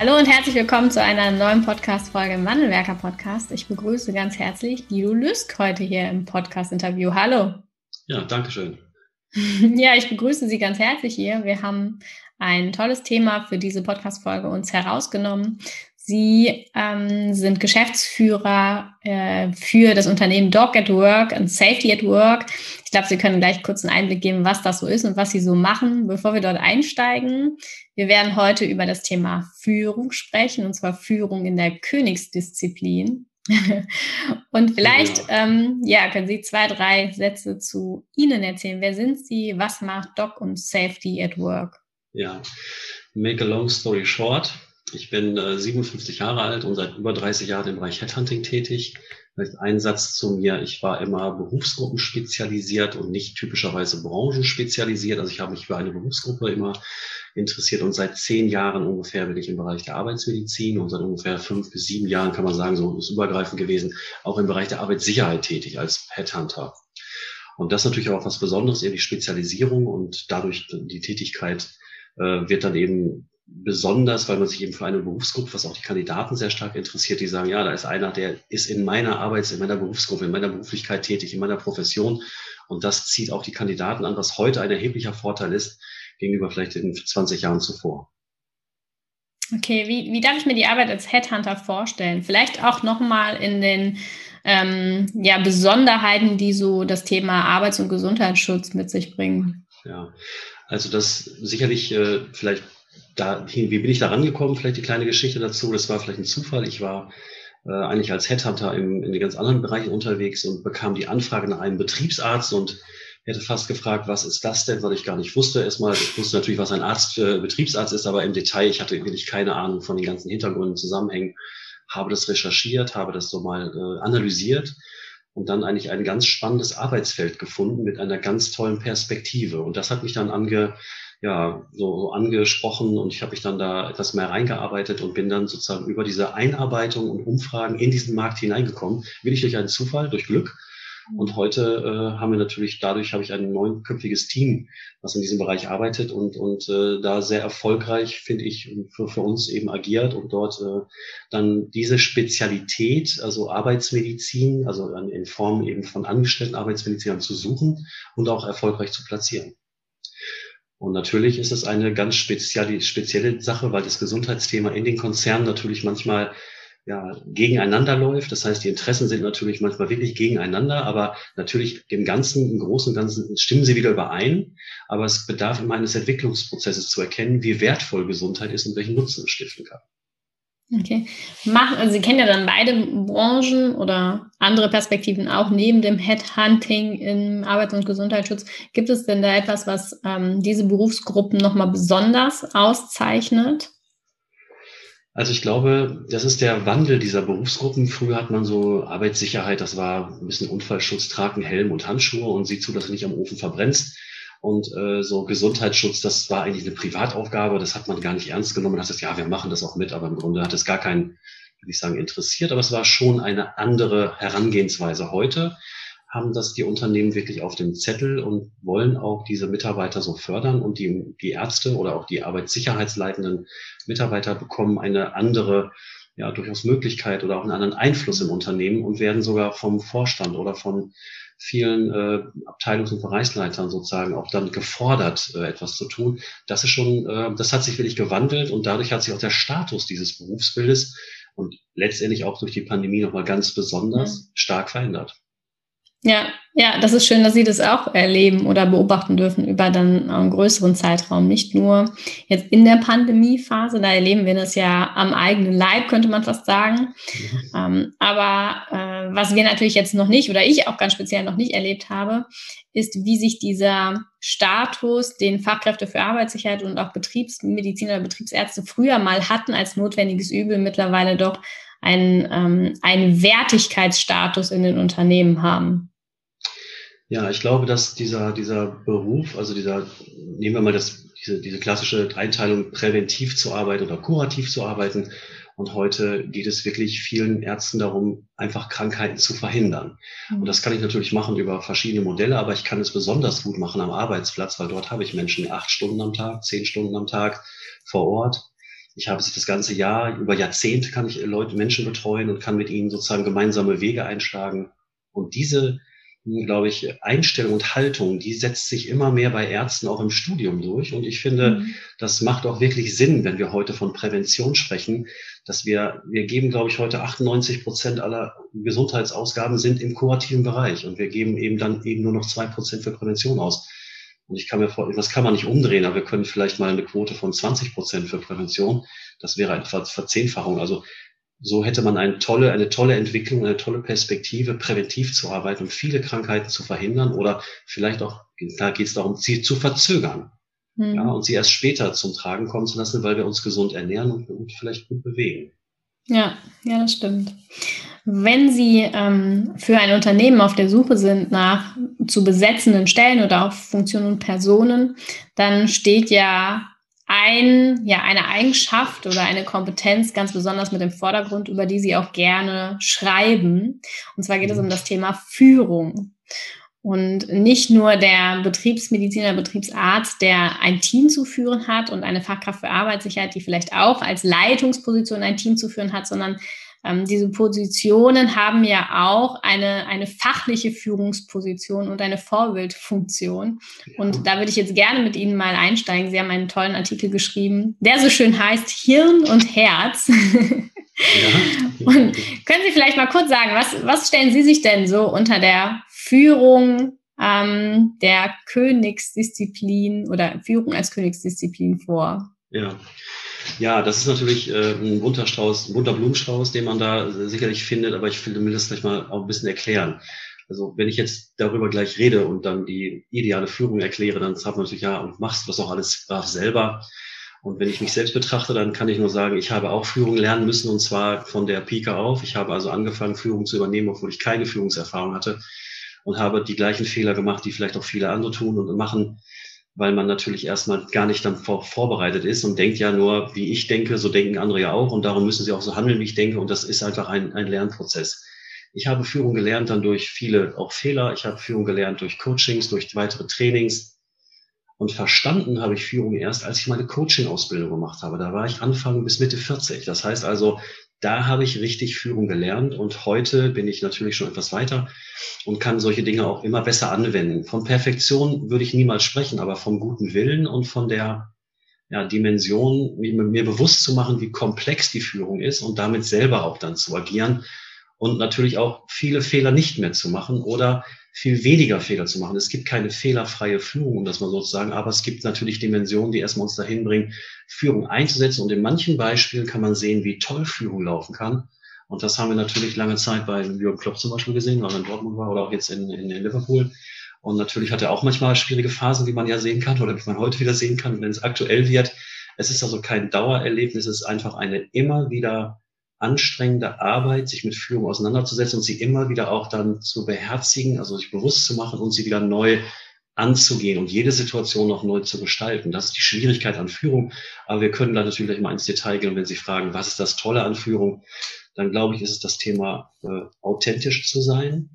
Hallo und herzlich willkommen zu einer neuen Podcast-Folge im Wandelwerker Podcast. Ich begrüße ganz herzlich Guido Lüsk heute hier im Podcast-Interview. Hallo. Ja, danke schön. Ja, ich begrüße Sie ganz herzlich hier. Wir haben ein tolles Thema für diese Podcast-Folge uns herausgenommen. Sie ähm, sind Geschäftsführer äh, für das Unternehmen Dog at Work und Safety at Work. Ich glaube, Sie können gleich kurz einen Einblick geben, was das so ist und was Sie so machen, bevor wir dort einsteigen. Wir werden heute über das Thema Führung sprechen, und zwar Führung in der Königsdisziplin. und vielleicht. Ähm, ja, können Sie zwei, drei Sätze zu Ihnen erzählen. Wer sind Sie? Was macht Doc und Safety at Work? Ja, make a long story short. Ich bin äh, 57 Jahre alt und seit über 30 Jahren im Bereich Headhunting tätig. Vielleicht ein Satz zu mir. Ich war immer Berufsgruppen spezialisiert und nicht typischerweise Branchen spezialisiert. Also ich habe mich für eine Berufsgruppe immer interessiert und seit zehn Jahren ungefähr bin ich im Bereich der Arbeitsmedizin und seit ungefähr fünf bis sieben Jahren kann man sagen, so ist übergreifend gewesen, auch im Bereich der Arbeitssicherheit tätig als Headhunter. Und das ist natürlich auch was Besonderes, eben die Spezialisierung und dadurch die Tätigkeit äh, wird dann eben besonders, weil man sich eben für eine Berufsgruppe, was auch die Kandidaten sehr stark interessiert, die sagen, ja, da ist einer, der ist in meiner Arbeits-, in meiner Berufsgruppe, in meiner Beruflichkeit tätig, in meiner Profession. Und das zieht auch die Kandidaten an, was heute ein erheblicher Vorteil ist gegenüber vielleicht in 20 Jahren zuvor. Okay, wie, wie darf ich mir die Arbeit als Headhunter vorstellen? Vielleicht auch nochmal in den ähm, ja, Besonderheiten, die so das Thema Arbeits- und Gesundheitsschutz mit sich bringen. Ja, also das sicherlich äh, vielleicht dahin, wie bin ich da rangekommen? Vielleicht die kleine Geschichte dazu. Das war vielleicht ein Zufall. Ich war äh, eigentlich als Headhunter im, in den ganz anderen Bereichen unterwegs und bekam die Anfrage nach einem Betriebsarzt und hätte fast gefragt, was ist das denn, weil ich gar nicht wusste. Erstmal, ich wusste natürlich, was ein Arzt für Betriebsarzt ist, aber im Detail, ich hatte wirklich keine Ahnung von den ganzen Hintergründen, Zusammenhängen, habe das recherchiert, habe das so mal äh, analysiert und dann eigentlich ein ganz spannendes Arbeitsfeld gefunden mit einer ganz tollen Perspektive. Und das hat mich dann ange, ja, so, so angesprochen und ich habe mich dann da etwas mehr reingearbeitet und bin dann sozusagen über diese Einarbeitung und Umfragen in diesen Markt hineingekommen. Bin ich durch einen Zufall, durch Glück. Und heute äh, haben wir natürlich, dadurch habe ich ein neunköpfiges Team, was in diesem Bereich arbeitet und, und äh, da sehr erfolgreich, finde ich, für, für uns eben agiert und dort äh, dann diese Spezialität, also Arbeitsmedizin, also in Form eben von angestellten Arbeitsmedizinern zu suchen und auch erfolgreich zu platzieren. Und natürlich ist es eine ganz spezielle, spezielle Sache, weil das Gesundheitsthema in den Konzernen natürlich manchmal ja, gegeneinander läuft. Das heißt, die Interessen sind natürlich manchmal wirklich gegeneinander, aber natürlich im Ganzen, im Großen und Ganzen stimmen sie wieder überein. Aber es bedarf immer eines Entwicklungsprozesses zu erkennen, wie wertvoll Gesundheit ist und welchen Nutzen es stiften kann. Okay. Machen, also Sie kennen ja dann beide Branchen oder andere Perspektiven auch neben dem Headhunting im Arbeits- und Gesundheitsschutz. Gibt es denn da etwas, was ähm, diese Berufsgruppen nochmal besonders auszeichnet? Also ich glaube, das ist der Wandel dieser Berufsgruppen. Früher hat man so Arbeitssicherheit, das war ein bisschen Unfallschutz, tragen Helm und Handschuhe und sieh zu, dass du nicht am Ofen verbrennst. Und äh, so Gesundheitsschutz, das war eigentlich eine Privataufgabe, das hat man gar nicht ernst genommen. Man hat gesagt, ja, wir machen das auch mit, aber im Grunde hat es gar keinen, würde ich sagen, interessiert. Aber es war schon eine andere Herangehensweise. Heute haben das die Unternehmen wirklich auf dem Zettel und wollen auch diese Mitarbeiter so fördern und die, die Ärzte oder auch die arbeitssicherheitsleitenden Mitarbeiter bekommen eine andere ja, durchaus Möglichkeit oder auch einen anderen Einfluss im Unternehmen und werden sogar vom Vorstand oder von vielen äh, Abteilungs- und Bereichsleitern sozusagen auch dann gefordert, äh, etwas zu tun. Das ist schon, äh, das hat sich wirklich gewandelt und dadurch hat sich auch der Status dieses Berufsbildes und letztendlich auch durch die Pandemie nochmal ganz besonders ja. stark verändert. Ja, ja, das ist schön, dass Sie das auch erleben oder beobachten dürfen über dann einen größeren Zeitraum. Nicht nur jetzt in der Pandemiephase, da erleben wir das ja am eigenen Leib, könnte man fast sagen. Mhm. Aber äh, was wir natürlich jetzt noch nicht oder ich auch ganz speziell noch nicht erlebt habe, ist, wie sich dieser Status, den Fachkräfte für Arbeitssicherheit und auch Betriebsmediziner oder Betriebsärzte früher mal hatten als notwendiges Übel, mittlerweile doch einen, ähm, einen Wertigkeitsstatus in den Unternehmen haben. Ja, ich glaube, dass dieser, dieser Beruf, also dieser, nehmen wir mal das, diese, diese klassische Einteilung, präventiv zu arbeiten oder kurativ zu arbeiten. Und heute geht es wirklich vielen Ärzten darum, einfach Krankheiten zu verhindern. Und das kann ich natürlich machen über verschiedene Modelle, aber ich kann es besonders gut machen am Arbeitsplatz, weil dort habe ich Menschen acht Stunden am Tag, zehn Stunden am Tag vor Ort. Ich habe sie das ganze Jahr, über Jahrzehnte kann ich Leute, Menschen betreuen und kann mit ihnen sozusagen gemeinsame Wege einschlagen. Und diese glaube ich, Einstellung und Haltung, die setzt sich immer mehr bei Ärzten auch im Studium durch. Und ich finde, mhm. das macht auch wirklich Sinn, wenn wir heute von Prävention sprechen, dass wir, wir geben, glaube ich, heute 98 Prozent aller Gesundheitsausgaben sind im kurativen Bereich. Und wir geben eben dann eben nur noch zwei Prozent für Prävention aus. Und ich kann mir vorstellen, das kann man nicht umdrehen, aber wir können vielleicht mal eine Quote von 20 Prozent für Prävention. Das wäre eine Verzehnfachung. Also so hätte man eine tolle, eine tolle Entwicklung, eine tolle Perspektive, präventiv zu arbeiten und viele Krankheiten zu verhindern oder vielleicht auch, da geht es darum, sie zu verzögern. Mhm. Ja, und sie erst später zum Tragen kommen zu lassen, weil wir uns gesund ernähren und, und vielleicht gut bewegen. Ja, ja, das stimmt. Wenn Sie ähm, für ein Unternehmen auf der Suche sind nach zu besetzenden Stellen oder auch Funktionen und Personen, dann steht ja ein, ja, eine Eigenschaft oder eine Kompetenz ganz besonders mit dem Vordergrund, über die Sie auch gerne schreiben. Und zwar geht es um das Thema Führung. Und nicht nur der Betriebsmediziner, Betriebsarzt, der ein Team zu führen hat und eine Fachkraft für Arbeitssicherheit, die vielleicht auch als Leitungsposition ein Team zu führen hat, sondern ähm, diese Positionen haben ja auch eine, eine fachliche Führungsposition und eine Vorbildfunktion. Und da würde ich jetzt gerne mit Ihnen mal einsteigen. Sie haben einen tollen Artikel geschrieben, der so schön heißt Hirn und Herz. Ja. und können Sie vielleicht mal kurz sagen, was, was stellen Sie sich denn so unter der Führung ähm, der Königsdisziplin oder Führung als Königsdisziplin vor? Ja, ja, das ist natürlich äh, ein bunter Strauß, ein bunter Blumenstrauß, den man da äh, sicherlich findet, aber ich will das gleich mal auch ein bisschen erklären. Also wenn ich jetzt darüber gleich rede und dann die ideale Führung erkläre, dann sagt man natürlich, ja, und machst das auch alles brav selber. Und wenn ich mich selbst betrachte, dann kann ich nur sagen, ich habe auch Führung lernen müssen und zwar von der Pike auf. Ich habe also angefangen, Führung zu übernehmen, obwohl ich keine Führungserfahrung hatte und habe die gleichen Fehler gemacht, die vielleicht auch viele andere tun und machen weil man natürlich erstmal gar nicht dann vor, vorbereitet ist und denkt ja nur, wie ich denke, so denken andere ja auch und darum müssen sie auch so handeln, wie ich denke und das ist einfach ein, ein Lernprozess. Ich habe Führung gelernt dann durch viele auch Fehler. Ich habe Führung gelernt durch Coachings, durch weitere Trainings. Und verstanden habe ich Führung erst, als ich meine Coaching-Ausbildung gemacht habe. Da war ich Anfang bis Mitte 40. Das heißt also, da habe ich richtig Führung gelernt und heute bin ich natürlich schon etwas weiter und kann solche Dinge auch immer besser anwenden. Von Perfektion würde ich niemals sprechen, aber vom guten Willen und von der ja, Dimension, mir bewusst zu machen, wie komplex die Führung ist und damit selber auch dann zu agieren und natürlich auch viele Fehler nicht mehr zu machen oder viel weniger Fehler zu machen. Es gibt keine fehlerfreie Führung, um das mal so zu sagen, aber es gibt natürlich Dimensionen, die erstmal uns dahin bringen, Führung einzusetzen. Und in manchen Beispielen kann man sehen, wie toll Führung laufen kann. Und das haben wir natürlich lange Zeit bei Jürgen Klopp zum Beispiel gesehen, weil er in Dortmund war oder auch jetzt in, in, in Liverpool. Und natürlich hat er auch manchmal schwierige Phasen, wie man ja sehen kann oder wie man heute wieder sehen kann, wenn es aktuell wird. Es ist also kein Dauererlebnis, es ist einfach eine immer wieder anstrengende Arbeit, sich mit Führung auseinanderzusetzen und sie immer wieder auch dann zu beherzigen, also sich bewusst zu machen und sie wieder neu anzugehen und jede Situation noch neu zu gestalten. Das ist die Schwierigkeit an Führung. Aber wir können da natürlich mal ins Detail gehen. Und wenn Sie fragen, was ist das Tolle an Führung, dann glaube ich, ist es das Thema, äh, authentisch zu sein,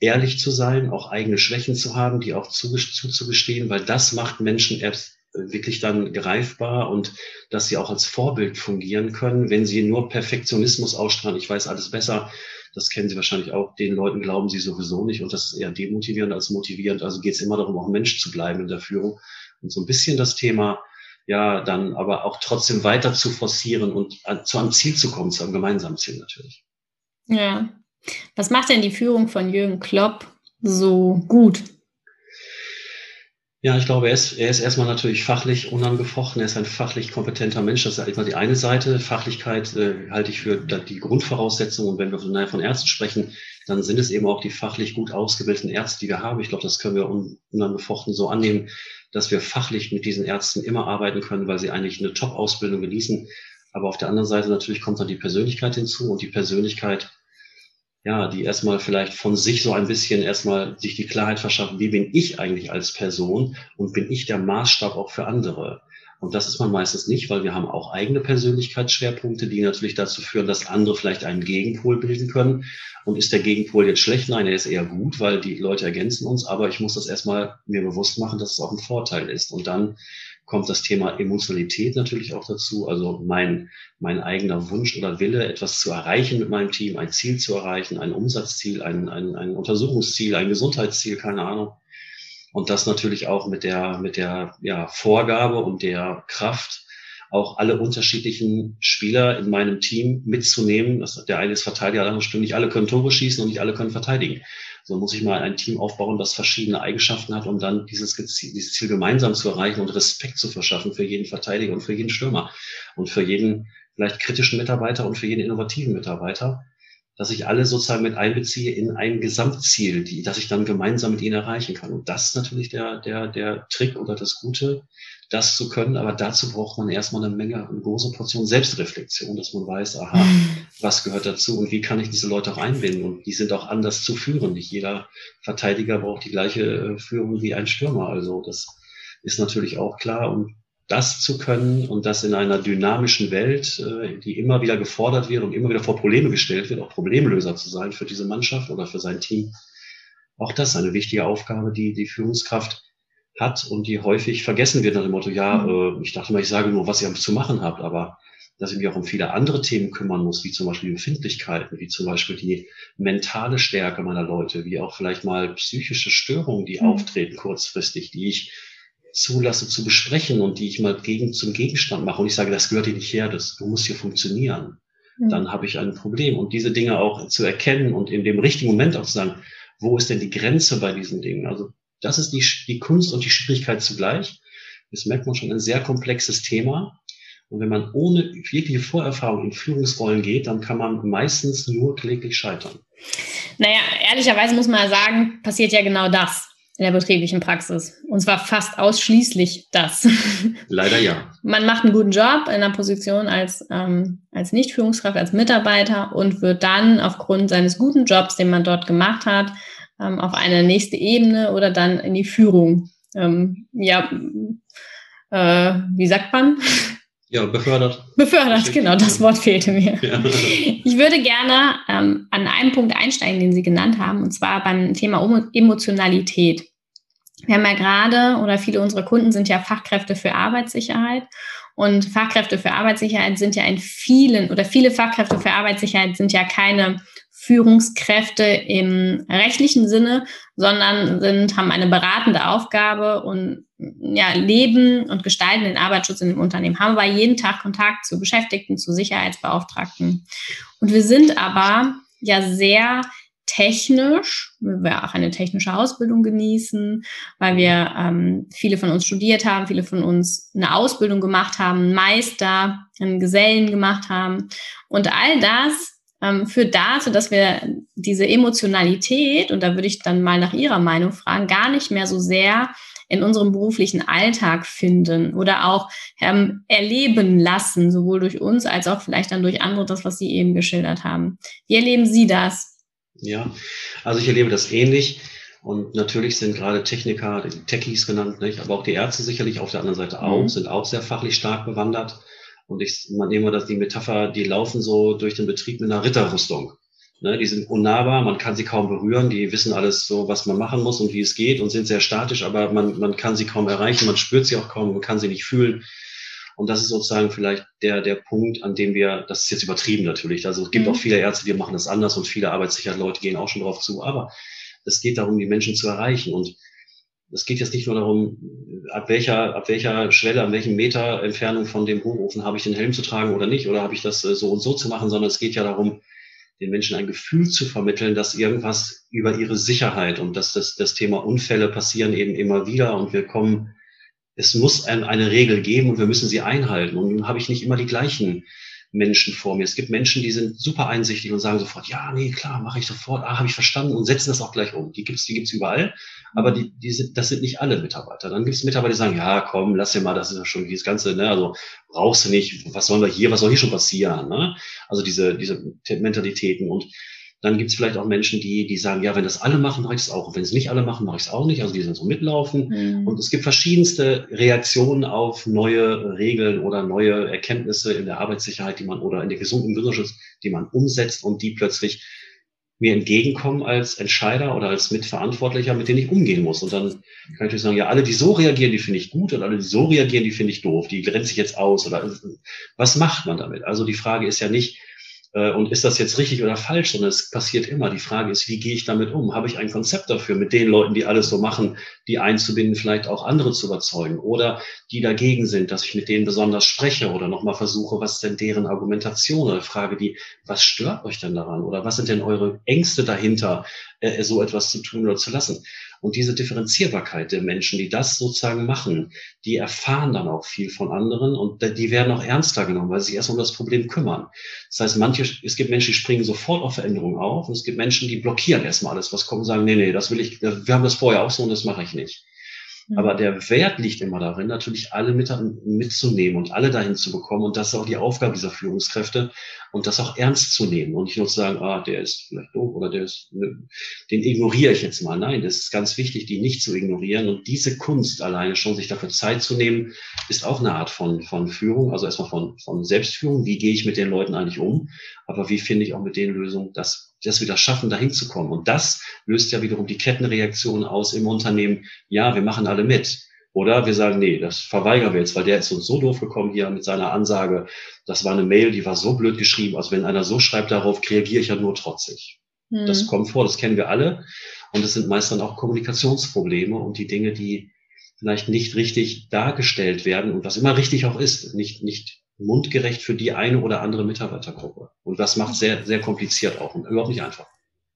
ehrlich zu sein, auch eigene Schwächen zu haben, die auch zuzugestehen, weil das macht Menschen erst wirklich dann greifbar und dass sie auch als Vorbild fungieren können. Wenn sie nur Perfektionismus ausstrahlen, ich weiß alles besser, das kennen Sie wahrscheinlich auch, den Leuten glauben Sie sowieso nicht und das ist eher demotivierend als motivierend. Also geht es immer darum, auch Mensch zu bleiben in der Führung und so ein bisschen das Thema, ja, dann aber auch trotzdem weiter zu forcieren und zu einem Ziel zu kommen, zu einem gemeinsamen Ziel natürlich. Ja. Was macht denn die Führung von Jürgen Klopp so gut? Ja, ich glaube, er ist, er ist erstmal natürlich fachlich unangefochten. Er ist ein fachlich kompetenter Mensch. Das ist immer die eine Seite. Fachlichkeit äh, halte ich für die Grundvoraussetzung. Und wenn wir von, von Ärzten sprechen, dann sind es eben auch die fachlich gut ausgebildeten Ärzte, die wir haben. Ich glaube, das können wir unangefochten so annehmen, dass wir fachlich mit diesen Ärzten immer arbeiten können, weil sie eigentlich eine Top-Ausbildung genießen. Aber auf der anderen Seite natürlich kommt dann die Persönlichkeit hinzu und die Persönlichkeit ja, die erstmal vielleicht von sich so ein bisschen erstmal sich die Klarheit verschaffen, wie bin ich eigentlich als Person und bin ich der Maßstab auch für andere? Und das ist man meistens nicht, weil wir haben auch eigene Persönlichkeitsschwerpunkte, die natürlich dazu führen, dass andere vielleicht einen Gegenpol bilden können. Und ist der Gegenpol jetzt schlecht? Nein, er ist eher gut, weil die Leute ergänzen uns. Aber ich muss das erstmal mir bewusst machen, dass es auch ein Vorteil ist. Und dann kommt das Thema Emotionalität natürlich auch dazu. Also mein, mein eigener Wunsch oder Wille, etwas zu erreichen mit meinem Team, ein Ziel zu erreichen, ein Umsatzziel, ein, ein, ein Untersuchungsziel, ein Gesundheitsziel, keine Ahnung. Und das natürlich auch mit der, mit der ja, Vorgabe und der Kraft, auch alle unterschiedlichen Spieler in meinem Team mitzunehmen. Das, der eine ist Verteidiger, der andere stimmt. Nicht alle können Tore schießen und nicht alle können verteidigen. So muss ich mal ein Team aufbauen, das verschiedene Eigenschaften hat, um dann dieses, dieses Ziel gemeinsam zu erreichen und Respekt zu verschaffen für jeden Verteidiger und für jeden Stürmer und für jeden vielleicht kritischen Mitarbeiter und für jeden innovativen Mitarbeiter, dass ich alle sozusagen mit einbeziehe in ein Gesamtziel, die, dass ich dann gemeinsam mit ihnen erreichen kann. Und das ist natürlich der, der, der Trick oder das Gute, das zu können. Aber dazu braucht man erstmal eine Menge, eine große Portion Selbstreflexion, dass man weiß, aha, was gehört dazu und wie kann ich diese Leute auch einbinden? Und die sind auch anders zu führen. Nicht jeder Verteidiger braucht die gleiche äh, Führung wie ein Stürmer. Also das ist natürlich auch klar. Und das zu können und das in einer dynamischen Welt, äh, die immer wieder gefordert wird und immer wieder vor Probleme gestellt wird, auch Problemlöser zu sein für diese Mannschaft oder für sein Team. Auch das ist eine wichtige Aufgabe, die die Führungskraft hat und die häufig vergessen wird nach dem Motto, ja, mhm. äh, ich dachte mal, ich sage nur, was ihr zu machen habt, aber dass ich mich auch um viele andere Themen kümmern muss, wie zum Beispiel die Befindlichkeiten, wie zum Beispiel die mentale Stärke meiner Leute, wie auch vielleicht mal psychische Störungen, die mhm. auftreten kurzfristig, die ich zulasse zu besprechen und die ich mal gegen, zum Gegenstand mache und ich sage, das gehört dir nicht her, das, du musst hier funktionieren, mhm. dann habe ich ein Problem. Und diese Dinge auch zu erkennen und in dem richtigen Moment auch zu sagen, wo ist denn die Grenze bei diesen Dingen? Also das ist die, die Kunst und die Schwierigkeit zugleich. Das merkt man schon ein sehr komplexes Thema. Und wenn man ohne wirkliche Vorerfahrung in Führungsrollen geht, dann kann man meistens nur kläglich scheitern. Naja, ehrlicherweise muss man sagen, passiert ja genau das in der betrieblichen Praxis. Und zwar fast ausschließlich das. Leider ja. Man macht einen guten Job in einer Position als, ähm, als Nicht-Führungskraft, als Mitarbeiter und wird dann aufgrund seines guten Jobs, den man dort gemacht hat, ähm, auf eine nächste Ebene oder dann in die Führung. Ähm, ja, äh, wie sagt man? Ja, befördert. Befördert, genau, das Wort fehlte mir. Ja. Ich würde gerne ähm, an einem Punkt einsteigen, den Sie genannt haben, und zwar beim Thema Emotionalität. Wir haben ja gerade, oder viele unserer Kunden sind ja Fachkräfte für Arbeitssicherheit. Und Fachkräfte für Arbeitssicherheit sind ja in vielen, oder viele Fachkräfte für Arbeitssicherheit sind ja keine Führungskräfte im rechtlichen Sinne, sondern sind, haben eine beratende Aufgabe und ja, leben und gestalten den Arbeitsschutz in dem Unternehmen, haben aber jeden Tag Kontakt zu Beschäftigten, zu Sicherheitsbeauftragten. Und wir sind aber ja sehr technisch, weil wir auch eine technische Ausbildung genießen, weil wir ähm, viele von uns studiert haben, viele von uns eine Ausbildung gemacht haben, Meister, einen Gesellen gemacht haben. Und all das ähm, führt dazu, dass wir diese Emotionalität, und da würde ich dann mal nach Ihrer Meinung fragen, gar nicht mehr so sehr in unserem beruflichen Alltag finden oder auch ähm, erleben lassen, sowohl durch uns als auch vielleicht dann durch andere, das, was Sie eben geschildert haben. Wie erleben Sie das? Ja, also ich erlebe das ähnlich. Und natürlich sind gerade Techniker, Techies genannt, nicht? aber auch die Ärzte sicherlich auf der anderen Seite auch, mhm. sind auch sehr fachlich stark bewandert. Und ich man nehme das die Metapher, die laufen so durch den Betrieb mit einer Ritterrüstung. Ne, die sind unnahbar, man kann sie kaum berühren, die wissen alles so, was man machen muss und wie es geht und sind sehr statisch, aber man, man kann sie kaum erreichen, man spürt sie auch kaum, man kann sie nicht fühlen. Und das ist sozusagen vielleicht der, der Punkt, an dem wir, das ist jetzt übertrieben natürlich, also es gibt mhm. auch viele Ärzte, die machen das anders und viele Arbeitssicherheit-Leute gehen auch schon drauf zu, aber es geht darum, die Menschen zu erreichen und es geht jetzt nicht nur darum, ab welcher, ab welcher Schwelle, an welchem Meter Entfernung von dem Hochofen habe ich den Helm zu tragen oder nicht, oder habe ich das äh, so und so zu machen, sondern es geht ja darum, den Menschen ein Gefühl zu vermitteln, dass irgendwas über ihre Sicherheit und dass das, das Thema Unfälle passieren eben immer wieder und wir kommen, es muss eine Regel geben und wir müssen sie einhalten. Und nun habe ich nicht immer die gleichen Menschen vor mir. Es gibt Menschen, die sind super einsichtig und sagen sofort, ja, nee, klar, mache ich sofort, ah, habe ich verstanden und setzen das auch gleich um. Die gibt's, die gibt's überall, aber die, die sind, das sind nicht alle Mitarbeiter. Dann gibt's Mitarbeiter, die sagen, ja, komm, lass dir mal, das ist ja schon dieses Ganze, ne, also brauchst du nicht, was sollen wir hier, was soll hier schon passieren, ne? Also diese, diese Mentalitäten und Dann gibt es vielleicht auch Menschen, die, die sagen, ja, wenn das alle machen, mache ich es auch. Und wenn es nicht alle machen, mache ich es auch nicht. Also die sind so mitlaufen. Mhm. Und es gibt verschiedenste Reaktionen auf neue Regeln oder neue Erkenntnisse in der Arbeitssicherheit, die man oder in der gesunden Gesundheitsschutz, die man umsetzt und die plötzlich mir entgegenkommen als Entscheider oder als Mitverantwortlicher, mit denen ich umgehen muss. Und dann kann ich natürlich sagen, ja, alle, die so reagieren, die finde ich gut und alle, die so reagieren, die finde ich doof, die grenze ich jetzt aus oder was macht man damit? Also die Frage ist ja nicht, und ist das jetzt richtig oder falsch, sondern es passiert immer. Die Frage ist, wie gehe ich damit um? Habe ich ein Konzept dafür, mit den Leuten, die alles so machen, die einzubinden, vielleicht auch andere zu überzeugen oder die dagegen sind, dass ich mit denen besonders spreche oder nochmal versuche, was denn deren Argumentation oder frage die, was stört euch denn daran oder was sind denn eure Ängste dahinter, äh, so etwas zu tun oder zu lassen? Und diese Differenzierbarkeit der Menschen, die das sozusagen machen, die erfahren dann auch viel von anderen und die werden auch ernster genommen, weil sie sich erst um das Problem kümmern. Das heißt, manche, es gibt Menschen, die springen sofort auf Veränderungen auf und es gibt Menschen, die blockieren erstmal alles, was kommt und sagen, nee, nee, das will ich, wir haben das vorher auch so und das mache ich nicht. Aber der Wert liegt immer darin, natürlich alle mit, mitzunehmen und alle dahin zu bekommen. Und das ist auch die Aufgabe dieser Führungskräfte und das auch ernst zu nehmen und nicht nur zu sagen, ah, der ist vielleicht doof oder der ist, ne, den ignoriere ich jetzt mal. Nein, das ist ganz wichtig, die nicht zu ignorieren. Und diese Kunst alleine schon, sich dafür Zeit zu nehmen, ist auch eine Art von, von Führung. Also erstmal von, von Selbstführung. Wie gehe ich mit den Leuten eigentlich um? Aber wie finde ich auch mit denen Lösungen, dass wir das schaffen, dahin zu kommen. Und das löst ja wiederum die Kettenreaktion aus im Unternehmen. Ja, wir machen alle mit. Oder wir sagen, nee, das verweigern wir jetzt, weil der ist uns so doof gekommen hier mit seiner Ansage. Das war eine Mail, die war so blöd geschrieben. Also wenn einer so schreibt darauf, reagiere ich ja nur trotzig. Hm. Das kommt vor, das kennen wir alle. Und es sind meist dann auch Kommunikationsprobleme und die Dinge, die vielleicht nicht richtig dargestellt werden und was immer richtig auch ist, nicht, nicht mundgerecht für die eine oder andere Mitarbeitergruppe. Und das macht sehr, sehr kompliziert auch und überhaupt nicht einfach.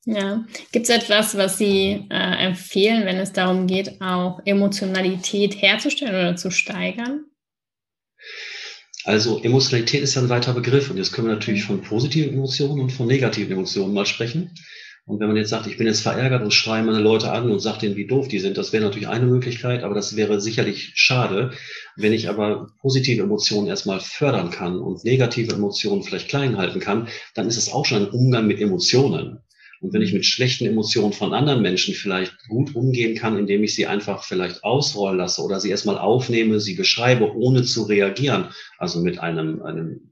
Ja, gibt es etwas, was Sie äh, empfehlen, wenn es darum geht, auch Emotionalität herzustellen oder zu steigern? Also Emotionalität ist ja ein weiter Begriff und jetzt können wir natürlich von positiven Emotionen und von negativen Emotionen mal sprechen. Und wenn man jetzt sagt, ich bin jetzt verärgert und schreie meine Leute an und sage denen, wie doof die sind, das wäre natürlich eine Möglichkeit, aber das wäre sicherlich schade. Wenn ich aber positive Emotionen erstmal fördern kann und negative Emotionen vielleicht klein halten kann, dann ist es auch schon ein Umgang mit Emotionen. Und wenn ich mit schlechten Emotionen von anderen Menschen vielleicht gut umgehen kann, indem ich sie einfach vielleicht ausrollen lasse oder sie erstmal aufnehme, sie beschreibe, ohne zu reagieren, also mit einem, einem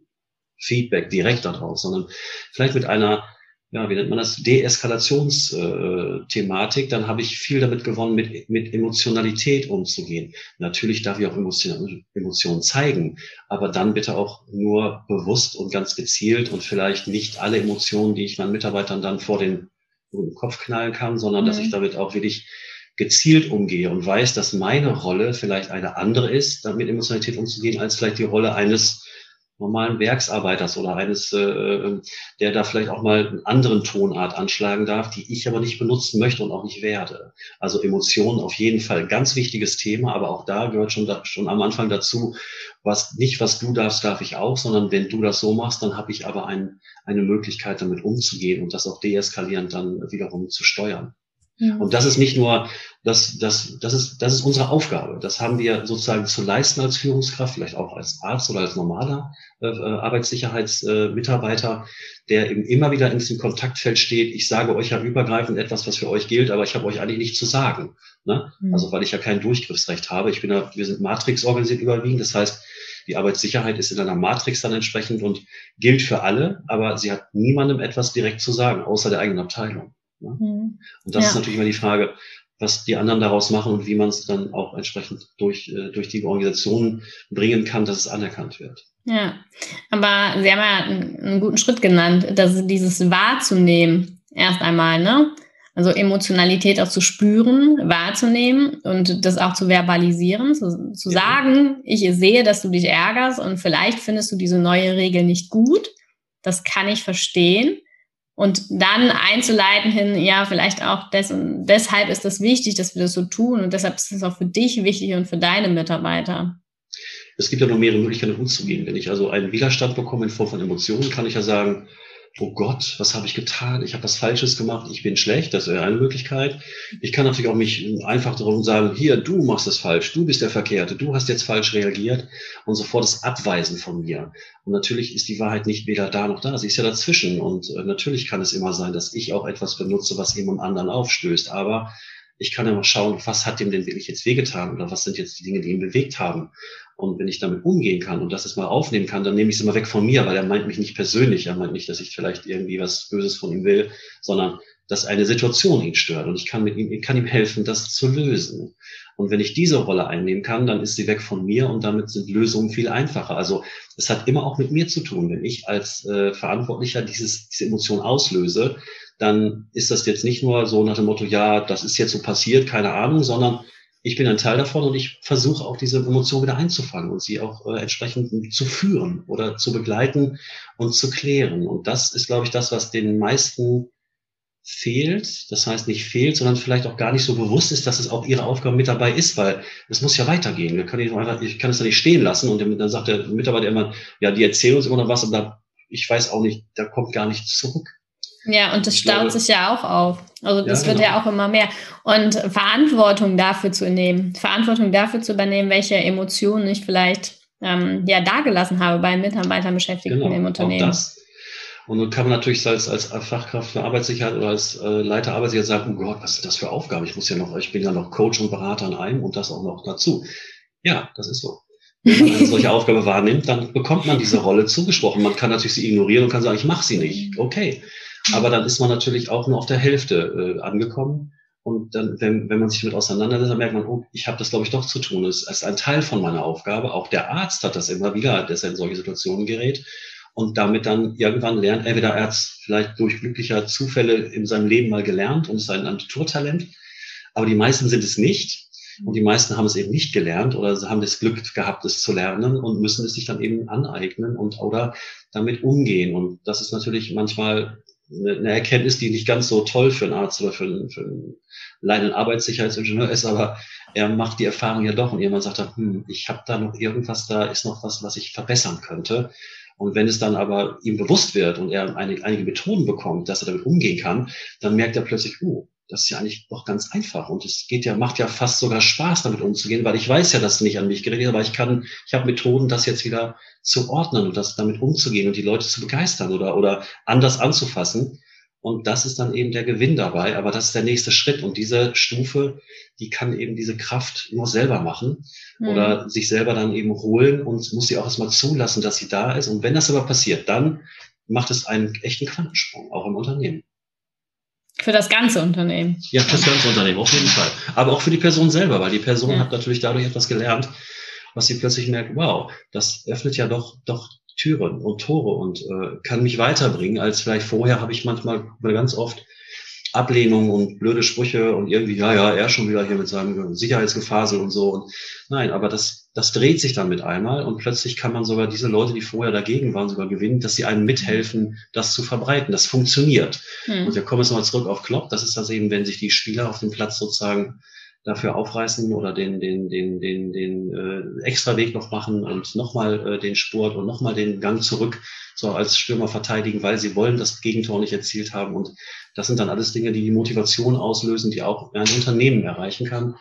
Feedback direkt daraus, sondern vielleicht mit einer ja, wie nennt man das, Deeskalationsthematik, dann habe ich viel damit gewonnen, mit, mit Emotionalität umzugehen. Natürlich darf ich auch Emotionen, Emotionen zeigen, aber dann bitte auch nur bewusst und ganz gezielt und vielleicht nicht alle Emotionen, die ich meinen Mitarbeitern dann vor den, vor den Kopf knallen kann, sondern mhm. dass ich damit auch wirklich gezielt umgehe und weiß, dass meine Rolle vielleicht eine andere ist, damit Emotionalität umzugehen, als vielleicht die Rolle eines normalen Werksarbeiters oder eines, äh, äh, der da vielleicht auch mal einen anderen Tonart anschlagen darf, die ich aber nicht benutzen möchte und auch nicht werde. Also Emotionen auf jeden Fall ganz wichtiges Thema, aber auch da gehört schon, da, schon am Anfang dazu, was nicht was du darfst, darf ich auch, sondern wenn du das so machst, dann habe ich aber ein, eine Möglichkeit, damit umzugehen und das auch deeskalierend dann wiederum zu steuern. Ja. Und das ist nicht nur, das, das, das, ist, das ist unsere Aufgabe. Das haben wir sozusagen zu leisten als Führungskraft, vielleicht auch als Arzt oder als normaler äh, Arbeitssicherheitsmitarbeiter, äh, der eben immer wieder in diesem Kontaktfeld steht. Ich sage euch ja übergreifend etwas, was für euch gilt, aber ich habe euch eigentlich nicht zu sagen. Ne? Mhm. Also weil ich ja kein Durchgriffsrecht habe. Ich bin ja, wir sind Matrix organisiert überwiegend. Das heißt, die Arbeitssicherheit ist in einer Matrix dann entsprechend und gilt für alle, aber sie hat niemandem etwas direkt zu sagen, außer der eigenen Abteilung. Ne? Mhm. Und das ja. ist natürlich immer die Frage, was die anderen daraus machen und wie man es dann auch entsprechend durch, äh, durch die Organisation bringen kann, dass es anerkannt wird. Ja, aber Sie haben ja einen, einen guten Schritt genannt, dass dieses wahrzunehmen erst einmal, ne? Also Emotionalität auch zu spüren, wahrzunehmen und das auch zu verbalisieren, zu, zu ja. sagen, ich sehe, dass du dich ärgerst und vielleicht findest du diese neue Regel nicht gut. Das kann ich verstehen und dann einzuleiten hin, ja, vielleicht auch des, deshalb ist das wichtig, dass wir das so tun und deshalb ist es auch für dich wichtig und für deine Mitarbeiter. Es gibt ja noch mehrere Möglichkeiten umzugehen. Wenn ich also einen Widerstand bekomme in Form von Emotionen, kann ich ja sagen, oh Gott, was habe ich getan? Ich habe was Falsches gemacht, ich bin schlecht, das wäre eine Möglichkeit. Ich kann natürlich auch mich einfach darum sagen, hier, du machst es falsch, du bist der Verkehrte, du hast jetzt falsch reagiert und sofort das Abweisen von mir. Und natürlich ist die Wahrheit nicht weder da noch da, sie ist ja dazwischen. Und äh, natürlich kann es immer sein, dass ich auch etwas benutze, was jemand anderen aufstößt. Aber ich kann ja mal schauen, was hat dem denn wirklich jetzt wehgetan oder was sind jetzt die Dinge, die ihn bewegt haben. Und wenn ich damit umgehen kann und das jetzt mal aufnehmen kann, dann nehme ich es immer weg von mir, weil er meint mich nicht persönlich. Er meint nicht, dass ich vielleicht irgendwie was Böses von ihm will, sondern dass eine Situation ihn stört. Und ich kann mit ihm, ich kann ihm helfen, das zu lösen. Und wenn ich diese Rolle einnehmen kann, dann ist sie weg von mir und damit sind Lösungen viel einfacher. Also es hat immer auch mit mir zu tun. Wenn ich als äh, Verantwortlicher dieses, diese Emotion auslöse, dann ist das jetzt nicht nur so nach dem Motto, ja, das ist jetzt so passiert, keine Ahnung, sondern ich bin ein Teil davon und ich versuche auch diese Emotion wieder einzufangen und sie auch äh, entsprechend zu führen oder zu begleiten und zu klären. Und das ist, glaube ich, das, was den meisten fehlt. Das heißt nicht fehlt, sondern vielleicht auch gar nicht so bewusst ist, dass es auch ihre Aufgabe mit dabei ist, weil es muss ja weitergehen. Wir können einfach, ich kann es da nicht stehen lassen und dann sagt der Mitarbeiter immer, ja, die erzählen uns immer noch was, aber ich weiß auch nicht, da kommt gar nichts zurück. Ja, und das staut sich ja auch auf. Also das ja, wird genau. ja auch immer mehr. Und Verantwortung dafür zu nehmen, Verantwortung dafür zu übernehmen, welche Emotionen ich vielleicht ähm, ja dagelassen habe bei Mitarbeitern Beschäftigten genau, im Unternehmen. Auch das. Und nun kann man natürlich als, als Fachkraft für Arbeitssicherheit oder als äh, Leiter Arbeitssicherheit sagen, oh Gott, was ist das für Aufgabe? Ich muss ja noch, ich bin ja noch Coach und Berater an einem und das auch noch dazu. Ja, das ist so. Wenn man eine solche Aufgabe wahrnimmt, dann bekommt man diese Rolle zugesprochen. Man kann natürlich sie ignorieren und kann sagen, ich mache sie nicht. Okay. Aber dann ist man natürlich auch nur auf der Hälfte äh, angekommen. Und dann, wenn, wenn man sich damit auseinandersetzt, dann merkt man, oh, ich habe das, glaube ich, doch zu tun. Es ist ein Teil von meiner Aufgabe. Auch der Arzt hat das immer wieder, dass er in solche Situationen gerät und damit dann irgendwann lernt, entweder er hat vielleicht durch glücklicher Zufälle in seinem Leben mal gelernt und ist ein Naturtalent, aber die meisten sind es nicht. Und die meisten haben es eben nicht gelernt oder haben das Glück gehabt, es zu lernen und müssen es sich dann eben aneignen und oder damit umgehen. Und das ist natürlich manchmal eine Erkenntnis, die nicht ganz so toll für einen Arzt oder für einen, für einen leidenden Arbeitssicherheitsingenieur ist, aber er macht die Erfahrung ja doch und jemand sagt dann, hm, ich habe da noch irgendwas, da ist noch was, was ich verbessern könnte. Und wenn es dann aber ihm bewusst wird und er einige, einige Methoden bekommt, dass er damit umgehen kann, dann merkt er plötzlich, oh, das ist ja eigentlich doch ganz einfach und es geht ja, macht ja fast sogar Spaß, damit umzugehen, weil ich weiß ja, dass es nicht an mich gerät ist, aber ich kann, ich habe Methoden, das jetzt wieder zu ordnen und das damit umzugehen und die Leute zu begeistern oder, oder anders anzufassen. Und das ist dann eben der Gewinn dabei. Aber das ist der nächste Schritt. Und diese Stufe, die kann eben diese Kraft nur selber machen mhm. oder sich selber dann eben holen und muss sie auch erstmal zulassen, dass sie da ist. Und wenn das aber passiert, dann macht es einen echten Quantensprung, auch im Unternehmen. Für das ganze Unternehmen. Ja, für das ganze Unternehmen, auf jeden Fall. Aber auch für die Person selber, weil die Person ja. hat natürlich dadurch etwas gelernt, was sie plötzlich merkt, wow, das öffnet ja doch, doch Türen und Tore und äh, kann mich weiterbringen, als vielleicht vorher habe ich manchmal ganz oft Ablehnung und blöde Sprüche und irgendwie, ja, ja, er schon wieder hier mit seinem Sicherheitsgefasel und so. Und nein, aber das, das dreht sich dann mit einmal und plötzlich kann man sogar diese Leute, die vorher dagegen waren, sogar gewinnen, dass sie einem mithelfen, das zu verbreiten. Das funktioniert. Hm. Und wir kommen jetzt nochmal zurück auf Klopp. Das ist das eben, wenn sich die Spieler auf dem Platz sozusagen dafür aufreißen oder den, den, den, den, den äh, extra Weg noch machen und nochmal äh, den Sport und nochmal den Gang zurück so als Stürmer verteidigen, weil sie wollen das Gegentor nicht erzielt haben. Und das sind dann alles Dinge, die die Motivation auslösen, die auch ein Unternehmen erreichen kann.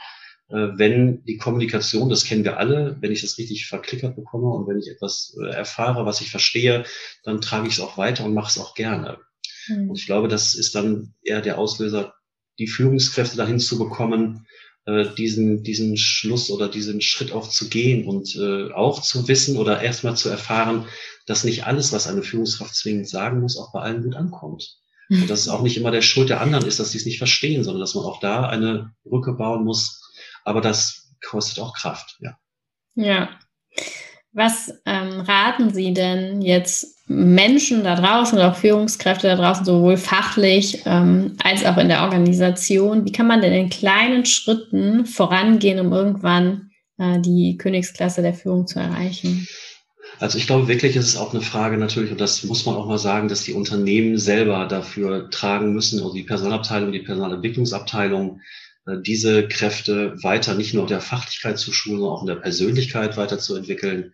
Äh, wenn die Kommunikation, das kennen wir alle, wenn ich das richtig verklickert bekomme und wenn ich etwas äh, erfahre, was ich verstehe, dann trage ich es auch weiter und mache es auch gerne. Mhm. Und ich glaube, das ist dann eher der Auslöser, die Führungskräfte dahin zu bekommen, äh, diesen, diesen Schluss oder diesen Schritt auch zu gehen und auch zu wissen oder erstmal zu erfahren, dass nicht alles, was eine Führungskraft zwingend sagen muss, auch bei allen gut ankommt. Und dass es auch nicht immer der Schuld der anderen ist, dass sie es nicht verstehen, sondern dass man auch da eine Brücke bauen muss. Aber das kostet auch Kraft, ja. Ja. Was ähm, raten Sie denn jetzt Menschen da draußen oder auch Führungskräfte da draußen, sowohl fachlich ähm, als auch in der Organisation? Wie kann man denn in kleinen Schritten vorangehen, um irgendwann äh, die Königsklasse der Führung zu erreichen? Also ich glaube wirklich, ist es auch eine Frage natürlich, und das muss man auch mal sagen, dass die Unternehmen selber dafür tragen müssen, also die Personalabteilung, die Personalentwicklungsabteilung, diese Kräfte weiter nicht nur der Fachlichkeit zu schulen, sondern auch in der Persönlichkeit weiterzuentwickeln,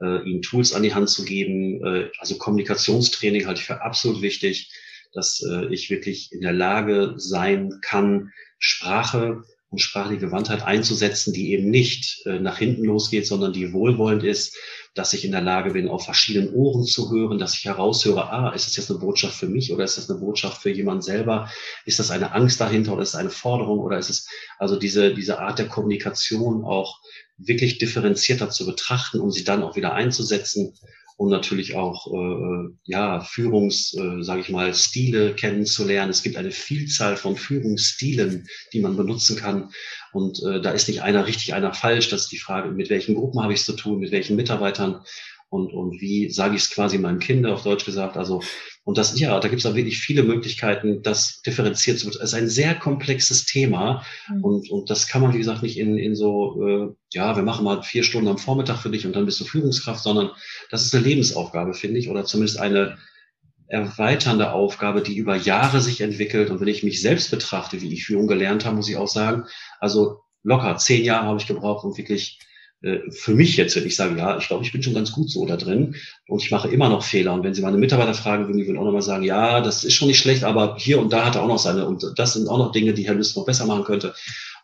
äh, ihnen Tools an die Hand zu geben. Äh, also Kommunikationstraining halte ich für absolut wichtig, dass äh, ich wirklich in der Lage sein kann, Sprache und sprachliche Gewandtheit einzusetzen, die eben nicht äh, nach hinten losgeht, sondern die wohlwollend ist, dass ich in der Lage bin, auf verschiedenen Ohren zu hören, dass ich heraushöre, ah, ist das jetzt eine Botschaft für mich oder ist das eine Botschaft für jemand selber? Ist das eine Angst dahinter oder ist es eine Forderung oder ist es also diese, diese Art der Kommunikation auch wirklich differenzierter zu betrachten, um sie dann auch wieder einzusetzen und natürlich auch äh, ja Führungs, äh, sage ich mal, Stile kennenzulernen. Es gibt eine Vielzahl von Führungsstilen, die man benutzen kann. Und äh, da ist nicht einer richtig, einer falsch. Das ist die Frage, mit welchen Gruppen habe ich es zu tun, mit welchen Mitarbeitern und, und wie sage ich es quasi meinem Kind auf Deutsch gesagt. Also und das, ja, da gibt es auch wirklich viele Möglichkeiten, das differenziert zu betrachten. Es ist ein sehr komplexes Thema mhm. und, und das kann man, wie gesagt, nicht in, in so, äh, ja, wir machen mal vier Stunden am Vormittag für dich und dann bist du Führungskraft, sondern das ist eine Lebensaufgabe, finde ich, oder zumindest eine erweiternde Aufgabe, die über Jahre sich entwickelt. Und wenn ich mich selbst betrachte, wie ich Führung gelernt habe, muss ich auch sagen, also locker zehn Jahre habe ich gebraucht, um wirklich für mich jetzt, wenn ich sage, ja, ich glaube, ich bin schon ganz gut so da drin und ich mache immer noch Fehler. Und wenn Sie meine Mitarbeiter fragen würden, die würden auch nochmal sagen, ja, das ist schon nicht schlecht, aber hier und da hat er auch noch seine, und das sind auch noch Dinge, die Herr Lüst noch besser machen könnte.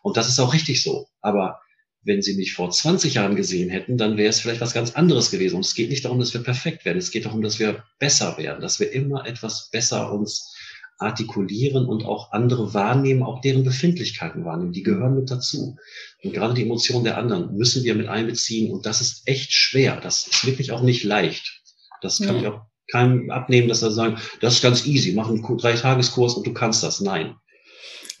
Und das ist auch richtig so. Aber wenn Sie mich vor 20 Jahren gesehen hätten, dann wäre es vielleicht was ganz anderes gewesen. Und es geht nicht darum, dass wir perfekt werden. Es geht darum, dass wir besser werden, dass wir immer etwas besser uns artikulieren und auch andere wahrnehmen, auch deren Befindlichkeiten wahrnehmen. Die gehören mit dazu. Und gerade die Emotionen der anderen müssen wir mit einbeziehen. Und das ist echt schwer. Das ist wirklich auch nicht leicht. Das kann ja. ich auch keinem abnehmen, dass er sagen, das ist ganz easy, mach einen Drei-Tageskurs und du kannst das. Nein.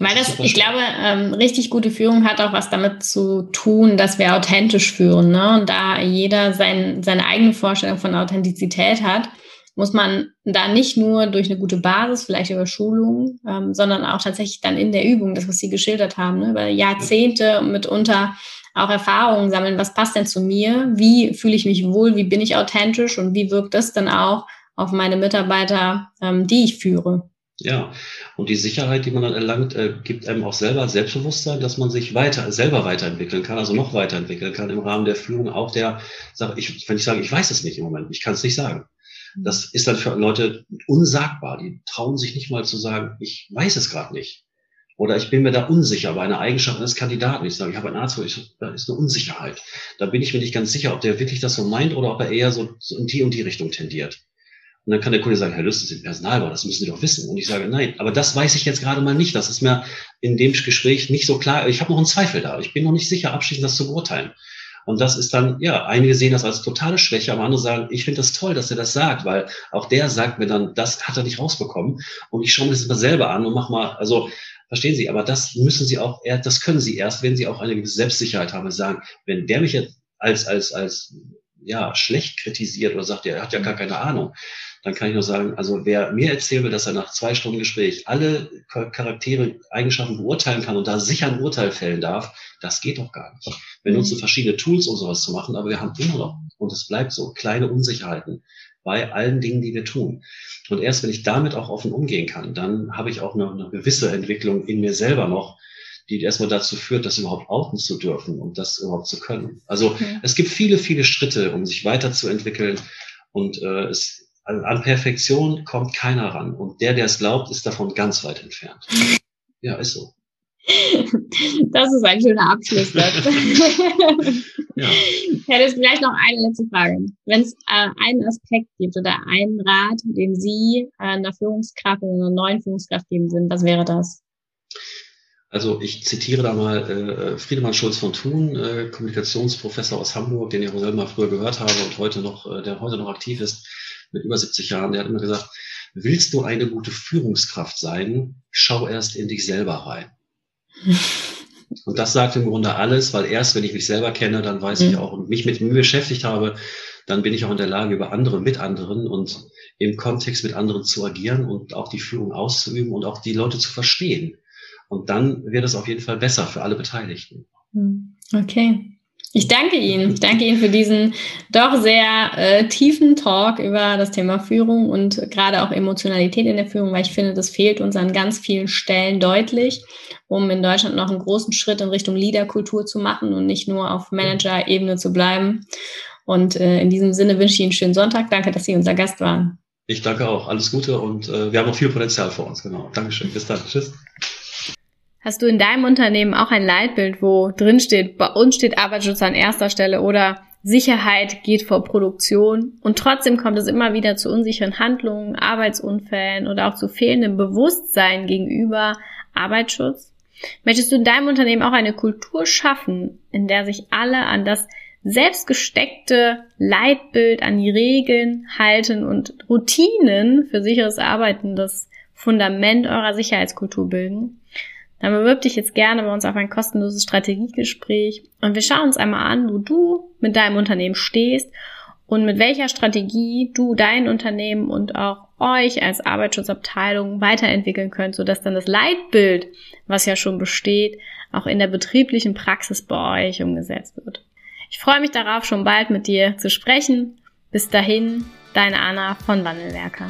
Weil das, ich glaube, ähm, richtig gute Führung hat auch was damit zu tun, dass wir authentisch führen. Ne? Und da jeder sein, seine eigene Vorstellung von Authentizität hat, muss man da nicht nur durch eine gute Basis, vielleicht über Schulungen, ähm, sondern auch tatsächlich dann in der Übung, das, was Sie geschildert haben, ne, über Jahrzehnte mitunter auch Erfahrungen sammeln, was passt denn zu mir, wie fühle ich mich wohl, wie bin ich authentisch und wie wirkt das dann auch auf meine Mitarbeiter, ähm, die ich führe. Ja, und die Sicherheit, die man dann erlangt, äh, gibt einem auch selber Selbstbewusstsein, dass man sich weiter, selber weiterentwickeln kann, also noch weiterentwickeln kann im Rahmen der Führung, auch der Sache, ich, wenn ich sage, ich weiß es nicht im Moment, ich kann es nicht sagen. Das ist dann für Leute unsagbar. Die trauen sich nicht mal zu sagen, ich weiß es gerade nicht. Oder ich bin mir da unsicher bei einer Eigenschaft eines Kandidaten. Ich sage, ich habe einen Arzt, ich, da ist eine Unsicherheit. Da bin ich mir nicht ganz sicher, ob der wirklich das so meint oder ob er eher so in die und die Richtung tendiert. Und dann kann der Kunde sagen, Herr Lüst, das ist Personalbau, das müssen Sie doch wissen. Und ich sage, nein, aber das weiß ich jetzt gerade mal nicht. Das ist mir in dem Gespräch nicht so klar. Ich habe noch einen Zweifel da. Ich bin noch nicht sicher, abschließend das zu beurteilen. Und das ist dann, ja, einige sehen das als totale Schwäche, aber andere sagen, ich finde das toll, dass er das sagt, weil auch der sagt mir dann, das hat er nicht rausbekommen. Und ich schaue mir das mal selber an und mach mal, also, verstehen Sie, aber das müssen Sie auch, das können Sie erst, wenn Sie auch eine gewisse Selbstsicherheit haben, sagen, wenn der mich jetzt als, als, als, ja, schlecht kritisiert oder sagt, er hat ja gar keine Ahnung, dann kann ich nur sagen, also wer mir erzählen will, dass er nach zwei Stunden Gespräch alle Charaktere, Eigenschaften beurteilen kann und da sicher ein Urteil fällen darf, das geht doch gar nicht. Wir nutzen mhm. verschiedene Tools, um sowas zu machen, aber wir haben immer noch, und es bleibt so, kleine Unsicherheiten bei allen Dingen, die wir tun. Und erst wenn ich damit auch offen umgehen kann, dann habe ich auch eine, eine gewisse Entwicklung in mir selber noch, die erstmal dazu führt, das überhaupt outen zu dürfen und das überhaupt zu können. Also okay. es gibt viele, viele Schritte, um sich weiterzuentwickeln. Und äh, es, an Perfektion kommt keiner ran. Und der, der es glaubt, ist davon ganz weit entfernt. Ja, ist so. Das ist ein schöner Abschluss. ja. Ich hätte jetzt vielleicht noch eine letzte Frage. Wenn es äh, einen Aspekt gibt oder einen Rat, den Sie äh, einer Führungskraft oder einer neuen Führungskraft geben sind, was wäre das? Also ich zitiere da mal äh, Friedemann Schulz von Thun, äh, Kommunikationsprofessor aus Hamburg, den ich auch selber früher gehört habe und heute noch, äh, der heute noch aktiv ist, mit über 70 Jahren. Der hat immer gesagt, willst du eine gute Führungskraft sein, schau erst in dich selber rein. Und das sagt im Grunde alles, weil erst wenn ich mich selber kenne, dann weiß mhm. ich auch und mich mit mir beschäftigt habe, dann bin ich auch in der Lage, über andere mit anderen und im Kontext mit anderen zu agieren und auch die Führung auszuüben und auch die Leute zu verstehen. Und dann wird es auf jeden Fall besser für alle Beteiligten. Mhm. Okay. Ich danke Ihnen. Ich danke Ihnen für diesen doch sehr äh, tiefen Talk über das Thema Führung und gerade auch Emotionalität in der Führung, weil ich finde, das fehlt uns an ganz vielen Stellen deutlich, um in Deutschland noch einen großen Schritt in Richtung Leaderkultur zu machen und nicht nur auf Manager-Ebene zu bleiben. Und äh, in diesem Sinne wünsche ich Ihnen einen schönen Sonntag. Danke, dass Sie unser Gast waren. Ich danke auch. Alles Gute und äh, wir haben noch viel Potenzial vor uns. Genau. Dankeschön. Bis dann. Tschüss. Hast du in deinem Unternehmen auch ein Leitbild, wo drin steht, bei uns steht Arbeitsschutz an erster Stelle oder Sicherheit geht vor Produktion und trotzdem kommt es immer wieder zu unsicheren Handlungen, Arbeitsunfällen oder auch zu fehlendem Bewusstsein gegenüber Arbeitsschutz? Möchtest du in deinem Unternehmen auch eine Kultur schaffen, in der sich alle an das selbstgesteckte Leitbild, an die Regeln halten und Routinen für sicheres Arbeiten das Fundament eurer Sicherheitskultur bilden? Dann bewirb dich jetzt gerne bei uns auf ein kostenloses Strategiegespräch und wir schauen uns einmal an, wo du mit deinem Unternehmen stehst und mit welcher Strategie du dein Unternehmen und auch euch als Arbeitsschutzabteilung weiterentwickeln könnt, sodass dann das Leitbild, was ja schon besteht, auch in der betrieblichen Praxis bei euch umgesetzt wird. Ich freue mich darauf, schon bald mit dir zu sprechen. Bis dahin, deine Anna von Wandelwerker.